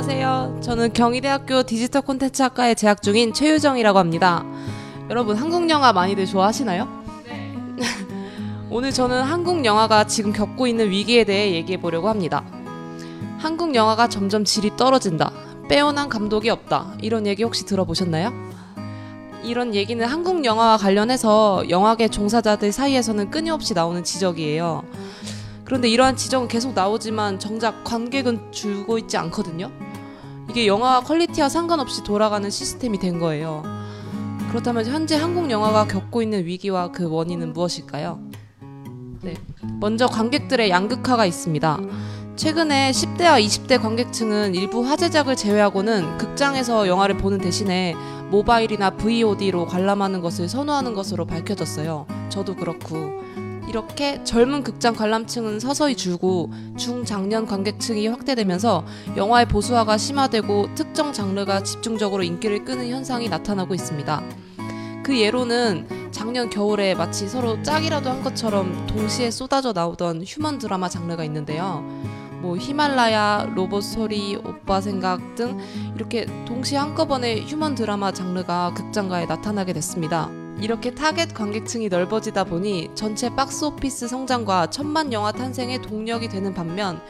안녕하세요. 저는 경희대학교 디지털 콘텐츠 학과에 재학 중인 최유정이라고 합니다. 여러분 한국 영화 많이들 좋아하시나요? 네. 오늘 저는 한국 영화가 지금 겪고 있는 위기에 대해 얘기해 보려고 합니다. 한국 영화가 점점 질이 떨어진다. 빼어난 감독이 없다. 이런 얘기 혹시 들어보셨나요? 이런 얘기는 한국 영화와 관련해서 영화계 종사자들 사이에서는 끊임없이 나오는 지적이에요. 그런데 이러한 지적은 계속 나오지만 정작 관객은 줄고 있지 않거든요. 이게 영화 퀄리티와 상관없이 돌아가는 시스템이 된 거예요. 그렇다면 현재 한국 영화가 겪고 있는 위기와 그 원인은 무엇일까요? 네. 먼저 관객들의 양극화가 있습니다. 최근에 10대와 20대 관객층은 일부 화제작을 제외하고는 극장에서 영화를 보는 대신에 모바일이나 VOD로 관람하는 것을 선호하는 것으로 밝혀졌어요. 저도 그렇고. 이렇게 젊은 극장 관람층은 서서히 줄고 중장년 관객층이 확대되면서 영화의 보수화가 심화되고 특정 장르가 집중적으로 인기를 끄는 현상이 나타나고 있습니다. 그 예로는 작년 겨울에 마치 서로 짜기라도 한 것처럼 동시에 쏟아져 나오던 휴먼 드라마 장르가 있는데요. 뭐 히말라야, 로봇 소리, 오빠 생각 등 이렇게 동시에 한꺼번에 휴먼 드라마 장르가 극장가에 나타나게 됐습니다. 이렇게 타겟 관객층이 넓어지다 보니 전체 박스 오피스 성장과 천만 영화 탄생에 동력이 되는 반면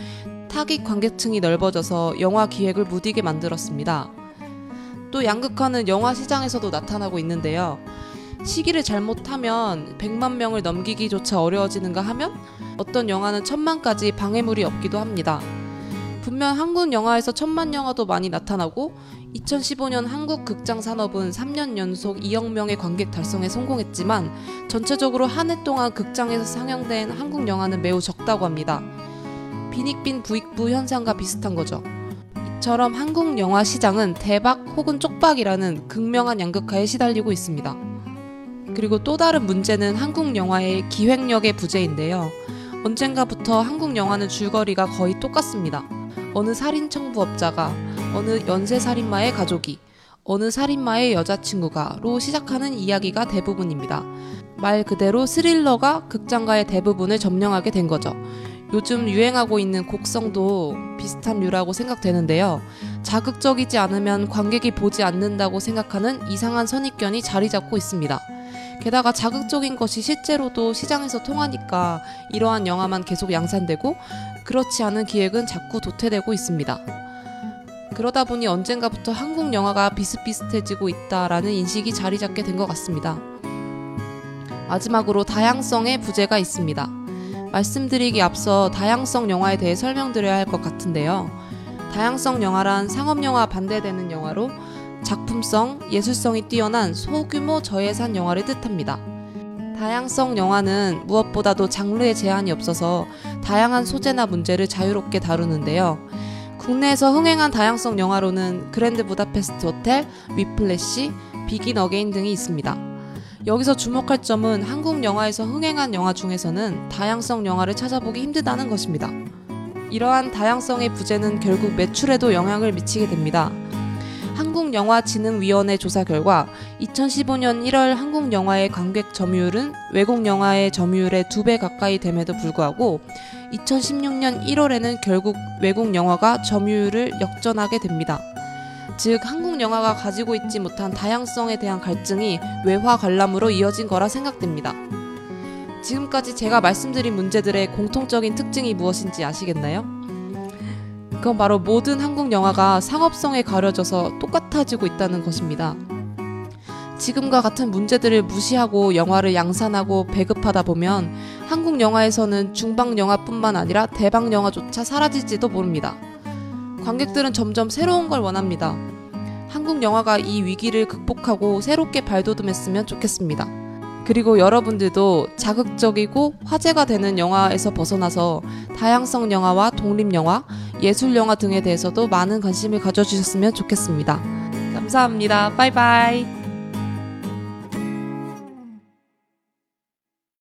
타깃 관객층이 넓어져서 영화 기획을 무디게 만들었습니다. 또 양극화는 영화 시장에서도 나타나고 있는데요. 시기를 잘못하면 100만 명을 넘기기조차 어려워지는가 하면 어떤 영화는 천만까지 방해물이 없기도 합니다. 분명 한국 영화에서 천만 영화도 많이 나타나고 2015년 한국 극장 산업은 3년 연속 2억 명의 관객 달성에 성공했지만 전체적으로 한 해 동안 극장에서 상영된 한국 영화는 매우 적다고 합니다. 빈익빈 부익부 현상과 비슷한 거죠. 이처럼 한국 영화 시장은 대박 혹은 쪽박이라는 극명한 양극화에 시달리고 있습니다. 그리고 또 다른 문제는 한국 영화의 기획력의 부재인데요. 언젠가부터 한국 영화는 줄거리가 거의 똑같습니다. 어느 살인 청부업자가 어느 연쇄 살인마의 가족이 어느 살인마의 여자친구가로 시작하는 이야기가 대부분입니다. 말 그대로 스릴러가 극장가의 대부분을 점령하게 된 거죠. 요즘 유행하고 있는 곡성도 비슷한 류라고 생각되는데요. 자극적이지 않으면 관객이 보지 않는다고 생각하는 이상한 선입견이 자리 잡고 있습니다. 게다가 자극적인 것이 실제로도 시장에서 통하니까 이러한 영화만 계속 양산되고 그렇지 않은 기획은 자꾸 도태되고 있습니다. 그러다 보니 언젠가부터 한국 영화가 비슷비슷해지고 있다라는 인식이 자리 잡게 된 것 같습니다. 마지막으로 다양성의 부재가 있습니다. 말씀드리기 앞서 다양성 영화에 대해 설명드려야 할 것 같은데요. 다양성 영화란 상업영화 반대되는 영화로 작품성, 예술성이 뛰어난 소규모 저예산 영화를 뜻합니다. 다양성 영화는 무엇보다도 장르의 제한이 없어서 다양한 소재나 문제를 자유롭게 다루는데요. 국내에서 흥행한 다양성 영화로는 그랜드 부다페스트 호텔, 위플래시, 비긴 어게인 등이 있습니다. 여기서 주목할 점은 한국 영화에서 흥행한 영화 중에서는 다양성 영화를 찾아보기 힘들다는 것입니다. 이러한 다양성의 부재는 결국 매출에도 영향을 미치게 됩니다. 한국영화진흥위원회 조사 결과 2015년 1월 한국 영화의 관객 점유율은 외국 영화의 점유율의 두배 가까이 됨에도 불구하고 2016년 1월에는 결국 외국 영화가 점유율을 역전하게 됩니다. 즉 한국 영화가 가지고 있지 못한 다양성에 대한 갈증이 외화 관람으로 이어진 거라 생각됩니다. 지금까지 제가 말씀드린 문제들의 공통적인 특징이 무엇인지 아시겠나요? 그건 바로 모든 한국 영화가 상업성에 가려져서 똑같아지고 있다는 것입니다. 지금과 같은 문제들을 무시하고 영화를 양산하고 배급하다 보면 한국 영화에서는 중방 영화뿐만 아니라 대박 영화조차 사라질지도 모릅니다. 관객들은 점점 새로운 걸 원합니다. 한국 영화가 이 위기를 극복하고 새롭게 발돋움했으면 좋겠습니다. 그리고 여러분들도 자극적이고 화제가 되는 영화에서 벗어나서 다양성 영화와 독립 영화, 예술 영화 등에 대해서도 많은 관심을 가져주셨으면 좋겠습니다. 감사합니다. 바이바이.